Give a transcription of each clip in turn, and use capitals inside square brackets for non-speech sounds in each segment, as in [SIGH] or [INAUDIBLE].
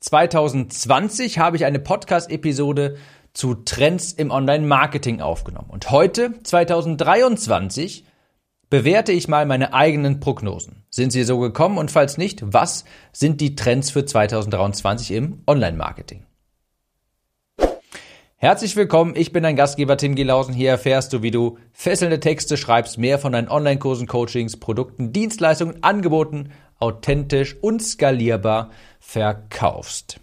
2020 habe ich eine Podcast-Episode zu Trends im Online-Marketing aufgenommen. Und heute, 2023, bewerte ich mal meine eigenen Prognosen. Sind sie so gekommen? Und falls nicht, was sind die Trends für 2023 im Online-Marketing? Herzlich willkommen, ich bin dein Gastgeber Tim Gelausen. Hier erfährst du, wie du fesselnde Texte schreibst, mehr von deinen Online-Kursen, Coachings, Produkten, Dienstleistungen, Angeboten authentisch und skalierbar verkaufst.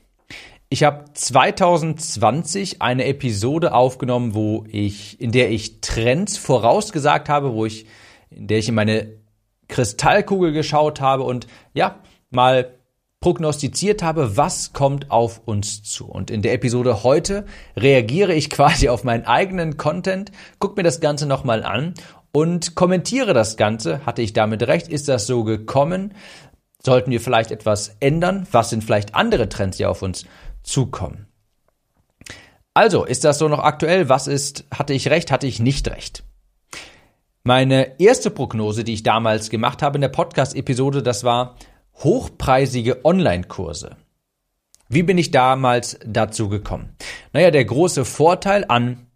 Ich habe 2020 eine Episode aufgenommen, wo ich, in der ich Trends vorausgesagt habe, wo ich, in der ich in meine Kristallkugel geschaut habe und ja, mal prognostiziert habe, was kommt auf uns zu. Und in der Episode heute reagiere ich [LAUGHS] quasi auf meinen eigenen Content, guck mir das Ganze nochmal an und kommentiere das Ganze. Hatte ich damit recht? Ist das so gekommen? Sollten wir vielleicht etwas ändern? Was sind vielleicht andere Trends, die auf uns zukommen? Also, ist das so noch aktuell? Was ist, hatte ich recht, hatte ich nicht recht? Meine erste Prognose, die ich damals gemacht habe in der Podcast-Episode, das war hochpreisige Online-Kurse. Wie bin ich damals dazu gekommen? Naja, der große Vorteil an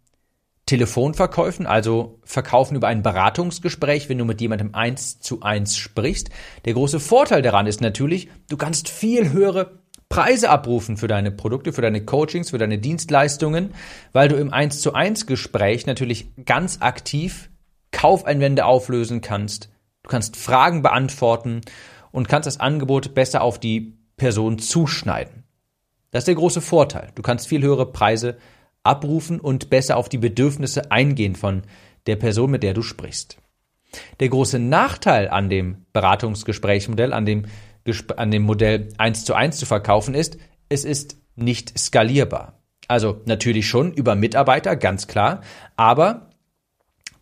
Telefonverkäufen, also Verkaufen über ein Beratungsgespräch, wenn du mit jemandem eins zu eins sprichst. Der große Vorteil daran ist natürlich, du kannst viel höhere Preise abrufen für deine Produkte, für deine Coachings, für deine Dienstleistungen, weil du im eins zu eins Gespräch natürlich ganz aktiv Kaufeinwände auflösen kannst. Du kannst Fragen beantworten und kannst das Angebot besser auf die Person zuschneiden. Das ist der große Vorteil. Du kannst viel höhere Preise abrufen und besser auf die Bedürfnisse eingehen von der Person, mit der du sprichst. Der große Nachteil an dem Beratungsgesprächsmodell, an dem, an dem Modell 1 zu 1 zu verkaufen ist, es ist nicht skalierbar. Also natürlich schon über Mitarbeiter, ganz klar, aber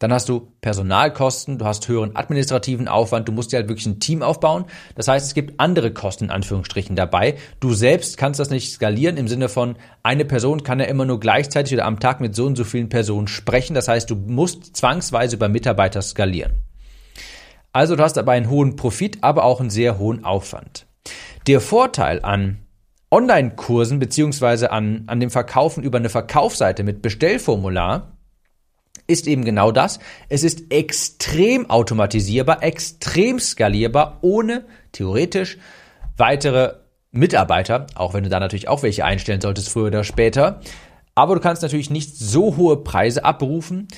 dann hast du Personalkosten, du hast höheren administrativen Aufwand, du musst dir halt wirklich ein Team aufbauen. Das heißt, es gibt andere Kosten in Anführungsstrichen dabei. Du selbst kannst das nicht skalieren im Sinne von, eine Person kann ja immer nur gleichzeitig oder am Tag mit so und so vielen Personen sprechen. Das heißt, du musst zwangsweise über Mitarbeiter skalieren. Also du hast dabei einen hohen Profit, aber auch einen sehr hohen Aufwand. Der Vorteil an Online-Kursen beziehungsweise an, an dem Verkaufen über eine Verkaufsseite mit Bestellformular ist eben genau das. Es ist extrem automatisierbar, extrem skalierbar, ohne theoretisch weitere Mitarbeiter, auch wenn du da natürlich auch welche einstellen solltest, früher oder später. Aber du kannst natürlich nicht so hohe Preise abrufen,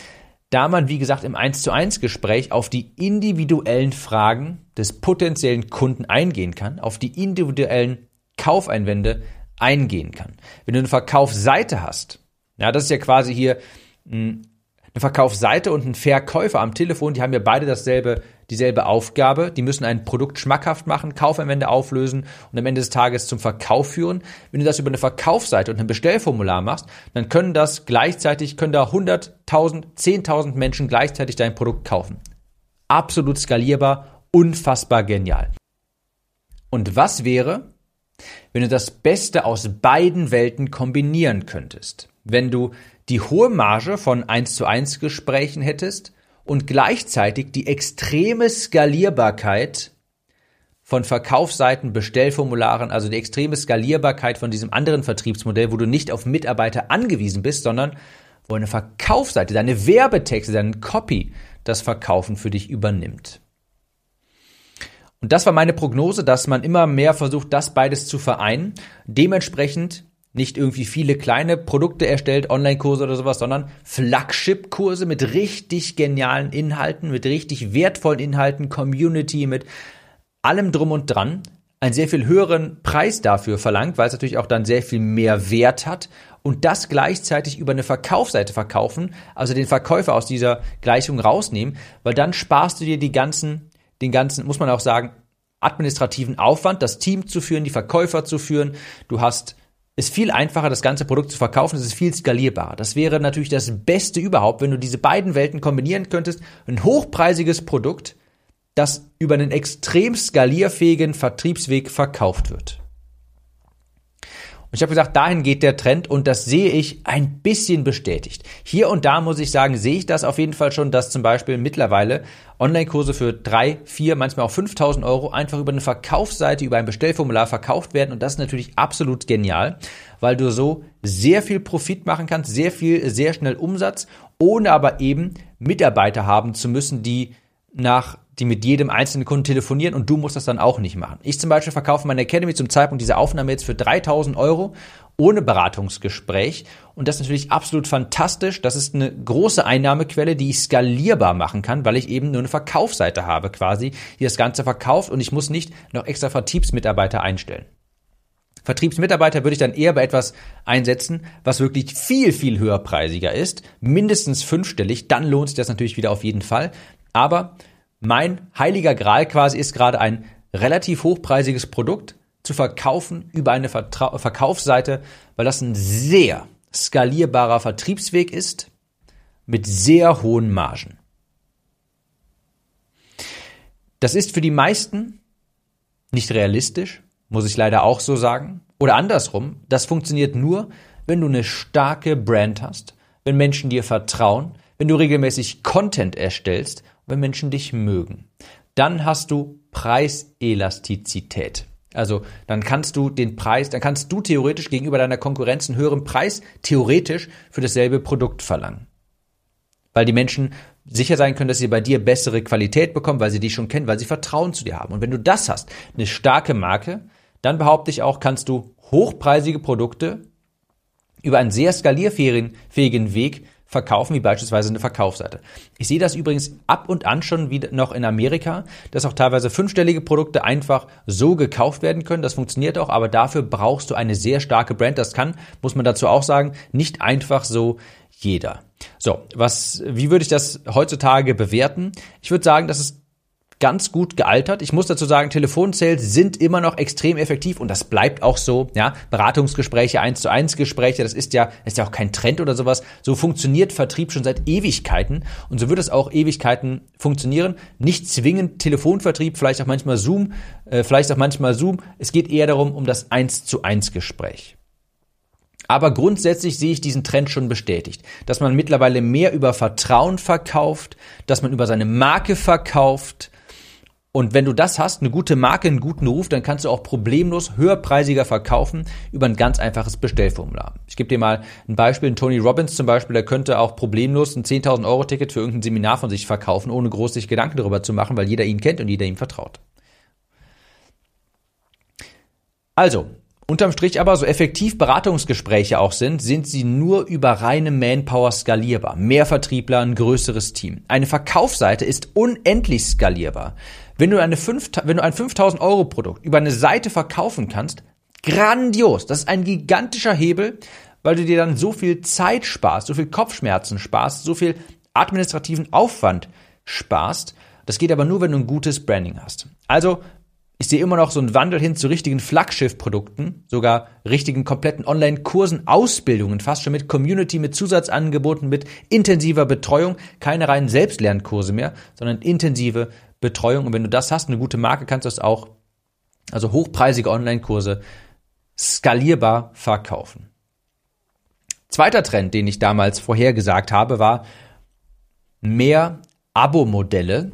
da man, wie gesagt, im 1 zu 1 Gespräch auf die individuellen Fragen des potenziellen Kunden eingehen kann, auf die individuellen Kaufeinwände eingehen kann. Wenn du eine Verkaufsseite hast, ja, das ist ja quasi hier ein eine Verkaufsseite und ein Verkäufer am Telefon, die haben ja beide dasselbe, dieselbe Aufgabe. Die müssen ein Produkt schmackhaft machen, Kaufeinwände auflösen und am Ende des Tages zum Verkauf führen. Wenn du das über eine Verkaufsseite und ein Bestellformular machst, dann können das gleichzeitig, können da 100.000, 10.000 Menschen gleichzeitig dein Produkt kaufen. Absolut skalierbar, unfassbar genial. Und was wäre, wenn du das Beste aus beiden Welten kombinieren könntest? Wenn du die hohe Marge von 1 zu 1 Gesprächen hättest und gleichzeitig die extreme Skalierbarkeit von Verkaufsseiten, Bestellformularen, also die extreme Skalierbarkeit von diesem anderen Vertriebsmodell, wo du nicht auf Mitarbeiter angewiesen bist, sondern wo eine Verkaufsseite, deine Werbetexte, dein Copy das Verkaufen für dich übernimmt. Und das war meine Prognose, dass man immer mehr versucht, das beides zu vereinen. Dementsprechend nicht irgendwie viele kleine Produkte erstellt, Online-Kurse oder sowas, sondern Flagship-Kurse mit richtig genialen Inhalten, mit richtig wertvollen Inhalten, Community, mit allem drum und dran, einen sehr viel höheren Preis dafür verlangt, weil es natürlich auch dann sehr viel mehr Wert hat und das gleichzeitig über eine Verkaufsseite verkaufen, also den Verkäufer aus dieser Gleichung rausnehmen, weil dann sparst du dir die ganzen, den ganzen, muss man auch sagen, administrativen Aufwand, das Team zu führen, die Verkäufer zu führen. Du hast ist viel einfacher, das ganze Produkt zu verkaufen, es ist viel skalierbarer. Das wäre natürlich das Beste überhaupt, wenn du diese beiden Welten kombinieren könntest. Ein hochpreisiges Produkt, das über einen extrem skalierfähigen Vertriebsweg verkauft wird. Und ich habe gesagt, dahin geht der Trend und das sehe ich ein bisschen bestätigt. Hier und da muss ich sagen, sehe ich das auf jeden Fall schon, dass zum Beispiel mittlerweile Online-Kurse für drei, vier, manchmal auch 5000 Euro einfach über eine Verkaufsseite, über ein Bestellformular verkauft werden. Und das ist natürlich absolut genial, weil du so sehr viel Profit machen kannst, sehr viel, sehr schnell Umsatz, ohne aber eben Mitarbeiter haben zu müssen, die nach die mit jedem einzelnen Kunden telefonieren und du musst das dann auch nicht machen. Ich zum Beispiel verkaufe meine Academy zum Zeitpunkt dieser Aufnahme jetzt für 3000 Euro ohne Beratungsgespräch und das ist natürlich absolut fantastisch. Das ist eine große Einnahmequelle, die ich skalierbar machen kann, weil ich eben nur eine Verkaufsseite habe quasi, die das Ganze verkauft und ich muss nicht noch extra Vertriebsmitarbeiter einstellen. Vertriebsmitarbeiter würde ich dann eher bei etwas einsetzen, was wirklich viel, viel höherpreisiger ist, mindestens fünfstellig, dann lohnt sich das natürlich wieder auf jeden Fall. Aber mein heiliger Gral quasi ist gerade ein relativ hochpreisiges Produkt zu verkaufen über eine Vertra Verkaufsseite, weil das ein sehr skalierbarer Vertriebsweg ist mit sehr hohen Margen. Das ist für die meisten nicht realistisch, muss ich leider auch so sagen. Oder andersrum, das funktioniert nur, wenn du eine starke Brand hast, wenn Menschen dir vertrauen, wenn du regelmäßig Content erstellst wenn Menschen dich mögen. Dann hast du Preiselastizität. Also dann kannst du den Preis, dann kannst du theoretisch gegenüber deiner Konkurrenz einen höheren Preis theoretisch für dasselbe Produkt verlangen. Weil die Menschen sicher sein können, dass sie bei dir bessere Qualität bekommen, weil sie dich schon kennen, weil sie Vertrauen zu dir haben. Und wenn du das hast, eine starke Marke, dann behaupte ich auch, kannst du hochpreisige Produkte über einen sehr skalierfähigen Weg verkaufen, wie beispielsweise eine Verkaufsseite. Ich sehe das übrigens ab und an schon wieder noch in Amerika, dass auch teilweise fünfstellige Produkte einfach so gekauft werden können. Das funktioniert auch, aber dafür brauchst du eine sehr starke Brand. Das kann, muss man dazu auch sagen, nicht einfach so jeder. So, was, wie würde ich das heutzutage bewerten? Ich würde sagen, dass es ganz gut gealtert. Ich muss dazu sagen, Telefonsales sind immer noch extrem effektiv und das bleibt auch so. Ja, Beratungsgespräche, eins zu eins Gespräche, das ist ja, ist ja auch kein Trend oder sowas. So funktioniert Vertrieb schon seit Ewigkeiten und so wird es auch Ewigkeiten funktionieren. Nicht zwingend Telefonvertrieb, vielleicht auch manchmal Zoom, äh, vielleicht auch manchmal Zoom. Es geht eher darum, um das eins zu eins Gespräch. Aber grundsätzlich sehe ich diesen Trend schon bestätigt, dass man mittlerweile mehr über Vertrauen verkauft, dass man über seine Marke verkauft, und wenn du das hast, eine gute Marke, einen guten Ruf, dann kannst du auch problemlos höherpreisiger verkaufen über ein ganz einfaches Bestellformular. Ich gebe dir mal ein Beispiel. Tony Robbins zum Beispiel, der könnte auch problemlos ein 10.000 Euro Ticket für irgendein Seminar von sich verkaufen, ohne groß sich Gedanken darüber zu machen, weil jeder ihn kennt und jeder ihm vertraut. Also, Unterm Strich aber, so effektiv Beratungsgespräche auch sind, sind sie nur über reine Manpower skalierbar. Mehr Vertriebler, ein größeres Team. Eine Verkaufsseite ist unendlich skalierbar. Wenn du, eine 5, wenn du ein 5000 Euro Produkt über eine Seite verkaufen kannst, grandios. Das ist ein gigantischer Hebel, weil du dir dann so viel Zeit sparst, so viel Kopfschmerzen sparst, so viel administrativen Aufwand sparst. Das geht aber nur, wenn du ein gutes Branding hast. Also ich sehe immer noch so einen Wandel hin zu richtigen Flaggschiff-Produkten, sogar richtigen kompletten Online-Kursen, Ausbildungen, fast schon mit Community, mit Zusatzangeboten, mit intensiver Betreuung, keine reinen Selbstlernkurse mehr, sondern intensive Betreuung. Und wenn du das hast, eine gute Marke, kannst du es auch, also hochpreisige Online-Kurse, skalierbar verkaufen. Zweiter Trend, den ich damals vorhergesagt habe, war mehr Abo-Modelle.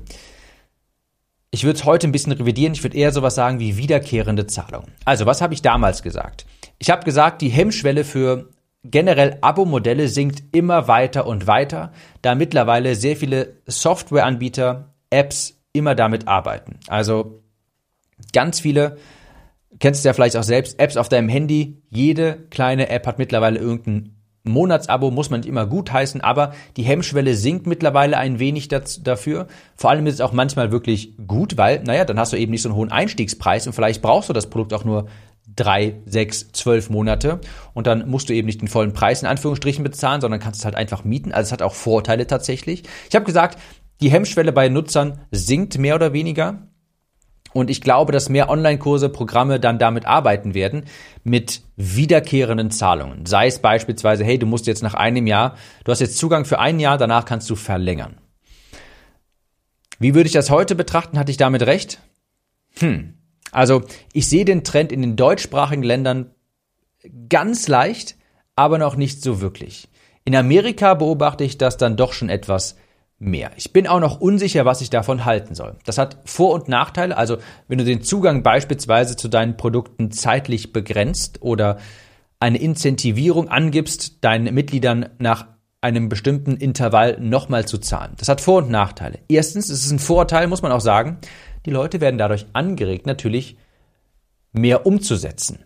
Ich würde es heute ein bisschen revidieren. Ich würde eher sowas sagen wie wiederkehrende Zahlungen. Also, was habe ich damals gesagt? Ich habe gesagt, die Hemmschwelle für generell Abo-Modelle sinkt immer weiter und weiter, da mittlerweile sehr viele Softwareanbieter, Apps immer damit arbeiten. Also ganz viele, kennst du ja vielleicht auch selbst, Apps auf deinem Handy. Jede kleine App hat mittlerweile irgendein Monatsabo muss man immer gut heißen, aber die Hemmschwelle sinkt mittlerweile ein wenig dafür. Vor allem ist es auch manchmal wirklich gut, weil, naja, dann hast du eben nicht so einen hohen Einstiegspreis und vielleicht brauchst du das Produkt auch nur drei, sechs, zwölf Monate und dann musst du eben nicht den vollen Preis in Anführungsstrichen bezahlen, sondern kannst es halt einfach mieten. Also es hat auch Vorteile tatsächlich. Ich habe gesagt, die Hemmschwelle bei Nutzern sinkt mehr oder weniger. Und ich glaube, dass mehr Online-Kurse, Programme dann damit arbeiten werden, mit wiederkehrenden Zahlungen. Sei es beispielsweise, hey, du musst jetzt nach einem Jahr, du hast jetzt Zugang für ein Jahr, danach kannst du verlängern. Wie würde ich das heute betrachten? Hatte ich damit recht? Hm. Also, ich sehe den Trend in den deutschsprachigen Ländern ganz leicht, aber noch nicht so wirklich. In Amerika beobachte ich das dann doch schon etwas mehr. Ich bin auch noch unsicher, was ich davon halten soll. Das hat Vor- und Nachteile. Also wenn du den Zugang beispielsweise zu deinen Produkten zeitlich begrenzt oder eine Incentivierung angibst, deinen Mitgliedern nach einem bestimmten Intervall nochmal zu zahlen. Das hat Vor- und Nachteile. Erstens, es ist ein Vorteil, muss man auch sagen, die Leute werden dadurch angeregt, natürlich mehr umzusetzen.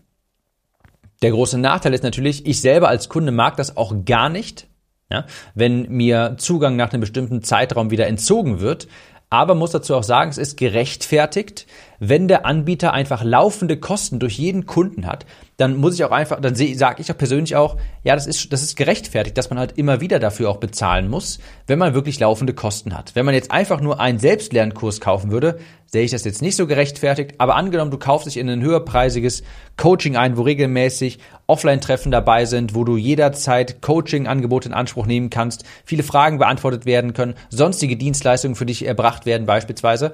Der große Nachteil ist natürlich, ich selber als Kunde mag das auch gar nicht, ja, wenn mir Zugang nach einem bestimmten Zeitraum wieder entzogen wird. Aber muss dazu auch sagen, es ist gerechtfertigt, wenn der Anbieter einfach laufende Kosten durch jeden Kunden hat, dann muss ich auch einfach, dann sage ich auch persönlich auch, ja, das ist, das ist gerechtfertigt, dass man halt immer wieder dafür auch bezahlen muss, wenn man wirklich laufende Kosten hat. Wenn man jetzt einfach nur einen Selbstlernkurs kaufen würde, sehe ich das jetzt nicht so gerechtfertigt, aber angenommen, du kaufst dich in ein höherpreisiges Coaching ein, wo regelmäßig Offline-Treffen dabei sind, wo du jederzeit Coaching-Angebote in Anspruch nehmen kannst, viele Fragen beantwortet werden können, sonstige Dienstleistungen für dich erbracht werden beispielsweise,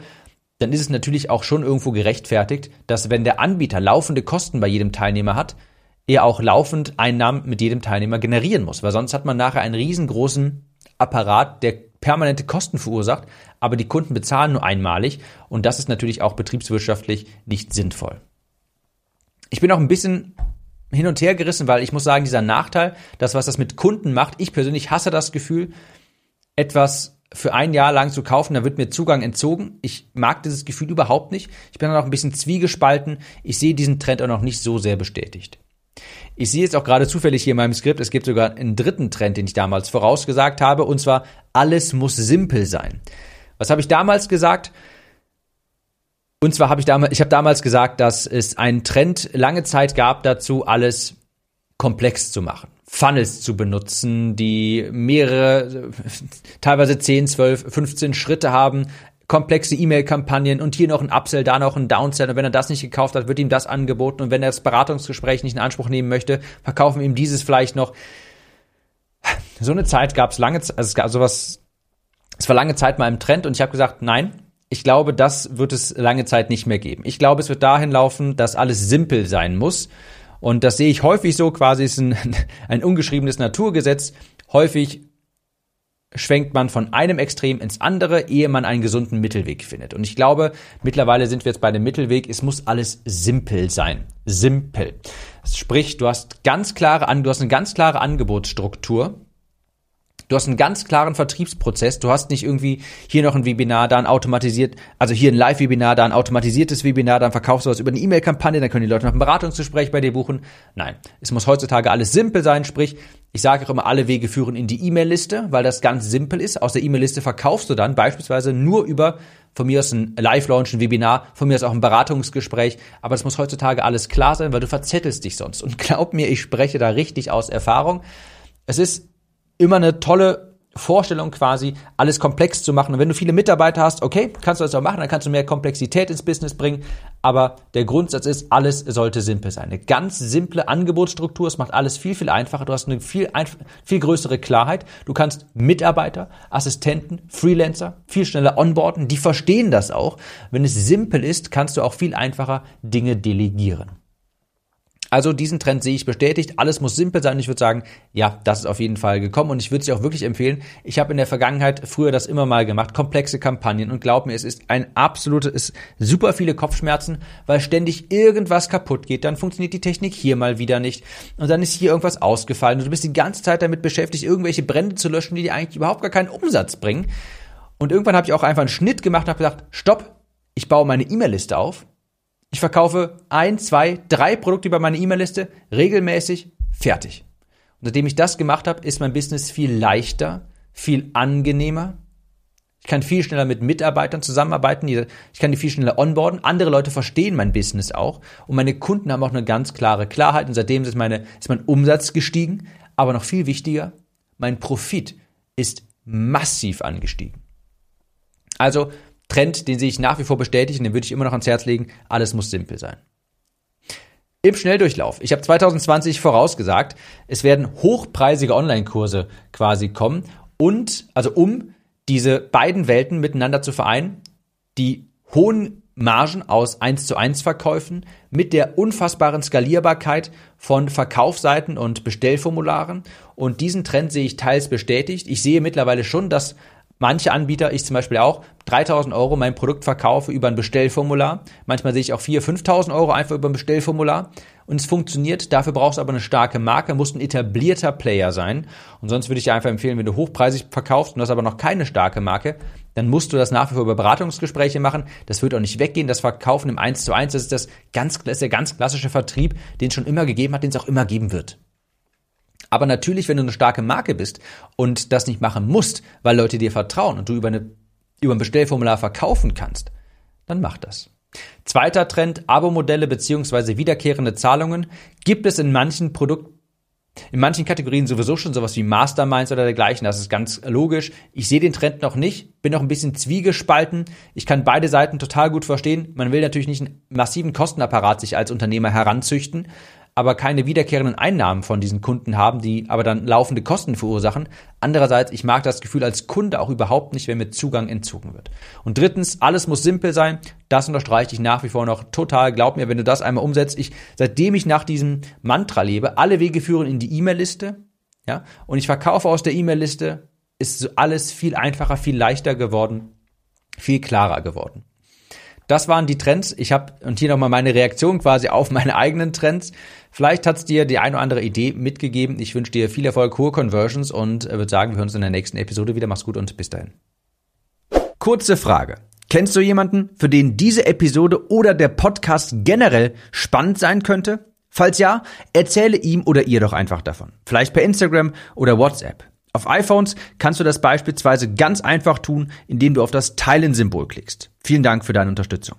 dann ist es natürlich auch schon irgendwo gerechtfertigt, dass wenn der Anbieter laufende Kosten bei jedem Teilnehmer hat, er auch laufend Einnahmen mit jedem Teilnehmer generieren muss, weil sonst hat man nachher einen riesengroßen Apparat, der permanente Kosten verursacht, aber die Kunden bezahlen nur einmalig und das ist natürlich auch betriebswirtschaftlich nicht sinnvoll. Ich bin auch ein bisschen hin und her gerissen, weil ich muss sagen, dieser Nachteil, das, was das mit Kunden macht, ich persönlich hasse das Gefühl, etwas für ein Jahr lang zu kaufen, da wird mir Zugang entzogen. Ich mag dieses Gefühl überhaupt nicht. Ich bin dann auch ein bisschen zwiegespalten. Ich sehe diesen Trend auch noch nicht so sehr bestätigt. Ich sehe jetzt auch gerade zufällig hier in meinem Skript, es gibt sogar einen dritten Trend, den ich damals vorausgesagt habe, und zwar alles muss simpel sein. Was habe ich damals gesagt? Und zwar habe ich damals, ich habe damals gesagt, dass es einen Trend lange Zeit gab dazu, alles komplex zu machen. Funnels zu benutzen, die mehrere, [LAUGHS] teilweise 10, 12, 15 Schritte haben, komplexe E-Mail-Kampagnen und hier noch ein Upsell, da noch ein Downsell und wenn er das nicht gekauft hat, wird ihm das angeboten und wenn er das Beratungsgespräch nicht in Anspruch nehmen möchte, verkaufen ihm dieses vielleicht noch. [SIGHS] So eine Zeit gab es lange, also es gab sowas, es war lange Zeit mal im Trend und ich habe gesagt, nein, ich glaube, das wird es lange Zeit nicht mehr geben. Ich glaube, es wird dahin laufen, dass alles simpel sein muss und das sehe ich häufig so, quasi ist ein, [LAUGHS] ein ungeschriebenes Naturgesetz. Häufig schwenkt man von einem Extrem ins andere, ehe man einen gesunden Mittelweg findet. Und ich glaube, mittlerweile sind wir jetzt bei dem Mittelweg. Es muss alles simpel sein. Simpel. Sprich, du hast ganz klare, du hast eine ganz klare Angebotsstruktur. Du hast einen ganz klaren Vertriebsprozess. Du hast nicht irgendwie hier noch ein Webinar, da ein automatisiert, also hier ein Live-Webinar, da ein automatisiertes Webinar, dann verkaufst du was über eine E-Mail-Kampagne, dann können die Leute noch ein Beratungsgespräch bei dir buchen. Nein, es muss heutzutage alles simpel sein, sprich, ich sage auch immer, alle Wege führen in die E-Mail-Liste, weil das ganz simpel ist. Aus der E-Mail-Liste verkaufst du dann beispielsweise nur über von mir aus ein Live-Launch, ein Webinar, von mir aus auch ein Beratungsgespräch. Aber es muss heutzutage alles klar sein, weil du verzettelst dich sonst. Und [LAUGHS] glaub mir, ich spreche da richtig aus Erfahrung. Es ist immer eine tolle Vorstellung quasi, alles komplex zu machen. Und wenn du viele Mitarbeiter hast, okay, kannst du das auch machen, dann kannst du mehr Komplexität ins Business bringen. Aber der Grundsatz ist, alles sollte simpel sein. Eine ganz simple Angebotsstruktur, es macht alles viel, viel einfacher. Du hast eine viel, viel größere Klarheit. Du kannst Mitarbeiter, Assistenten, Freelancer viel schneller onboarden. Die verstehen das auch. Wenn es simpel ist, kannst du auch viel einfacher Dinge delegieren. Also diesen Trend sehe ich bestätigt. Alles muss simpel sein. Ich würde sagen, ja, das ist auf jeden Fall gekommen und ich würde es dir auch wirklich empfehlen. Ich habe in der Vergangenheit früher das immer mal gemacht, komplexe Kampagnen und glaub mir, es ist ein absolutes, super viele Kopfschmerzen, weil ständig irgendwas kaputt geht. Dann funktioniert die Technik hier mal wieder nicht und dann ist hier irgendwas ausgefallen und du bist die ganze Zeit damit beschäftigt, irgendwelche Brände zu löschen, die dir eigentlich überhaupt gar keinen Umsatz bringen. Und irgendwann habe ich auch einfach einen Schnitt gemacht und habe gesagt, stopp, ich baue meine E-Mail-Liste auf ich verkaufe ein, zwei, drei Produkte über meine E-Mail-Liste regelmäßig, fertig. Und seitdem ich das gemacht habe, ist mein Business viel leichter, viel angenehmer. Ich kann viel schneller mit Mitarbeitern zusammenarbeiten, ich kann die viel schneller onboarden. Andere Leute verstehen mein Business auch und meine Kunden haben auch eine ganz klare Klarheit und seitdem ist, meine, ist mein Umsatz gestiegen. Aber noch viel wichtiger, mein Profit ist massiv angestiegen. Also Trend, den sehe ich nach wie vor bestätigt und den würde ich immer noch ans Herz legen. Alles muss simpel sein. Im Schnelldurchlauf. Ich habe 2020 vorausgesagt, es werden hochpreisige Online-Kurse quasi kommen und, also um diese beiden Welten miteinander zu vereinen, die hohen Margen aus 1 zu 1 Verkäufen mit der unfassbaren Skalierbarkeit von Verkaufsseiten und Bestellformularen. Und diesen Trend sehe ich teils bestätigt. Ich sehe mittlerweile schon, dass manche Anbieter, ich zum Beispiel auch, 3000 Euro mein Produkt verkaufe über ein Bestellformular. Manchmal sehe ich auch 4.000, 5.000 Euro einfach über ein Bestellformular. Und es funktioniert. Dafür brauchst du aber eine starke Marke, musst ein etablierter Player sein. Und sonst würde ich dir einfach empfehlen, wenn du hochpreisig verkaufst und hast aber noch keine starke Marke, dann musst du das nach wie vor über Beratungsgespräche machen. Das wird auch nicht weggehen. Das Verkaufen im 1 zu 1, das ist das ganz, das ist der ganz klassische Vertrieb, den es schon immer gegeben hat, den es auch immer geben wird. Aber natürlich, wenn du eine starke Marke bist und das nicht machen musst, weil Leute dir vertrauen und du über, eine, über ein Bestellformular verkaufen kannst, dann mach das. Zweiter Trend, Abo-Modelle beziehungsweise wiederkehrende Zahlungen gibt es in manchen Produkten in manchen Kategorien sowieso schon sowas wie Masterminds oder dergleichen, das ist ganz logisch. Ich sehe den Trend noch nicht, bin noch ein bisschen zwiegespalten. Ich kann beide Seiten total gut verstehen. Man will natürlich nicht einen massiven Kostenapparat sich als Unternehmer heranzüchten, aber keine wiederkehrenden Einnahmen von diesen Kunden haben, die aber dann laufende Kosten verursachen. Andererseits, ich mag das Gefühl als Kunde auch überhaupt nicht, wenn mir Zugang entzogen wird. Und drittens, alles muss simpel sein. Das unterstreiche ich nach wie vor noch total. Glaub mir, wenn du das einmal umsetzt, ich, seitdem ich nach diesem Mantra lebe, alle Wege führen in die E-Mail-Liste, ja, und ich verkaufe aus der E-Mail-Liste, ist alles viel einfacher, viel leichter geworden, viel klarer geworden. Das waren die Trends. Ich habe und hier nochmal meine Reaktion quasi auf meine eigenen Trends. Vielleicht hat's dir die eine oder andere Idee mitgegeben. Ich wünsche dir viel Erfolg, hohe Conversions und äh, würde sagen, wir hören uns in der nächsten Episode wieder. Mach's gut und bis dahin. Kurze Frage. Kennst du jemanden, für den diese Episode oder der Podcast generell spannend sein könnte? Falls ja, erzähle ihm oder ihr doch einfach davon. Vielleicht per Instagram oder WhatsApp. Auf iPhones kannst du das beispielsweise ganz einfach tun, indem du auf das Teilen-Symbol klickst. Vielen Dank für deine Unterstützung.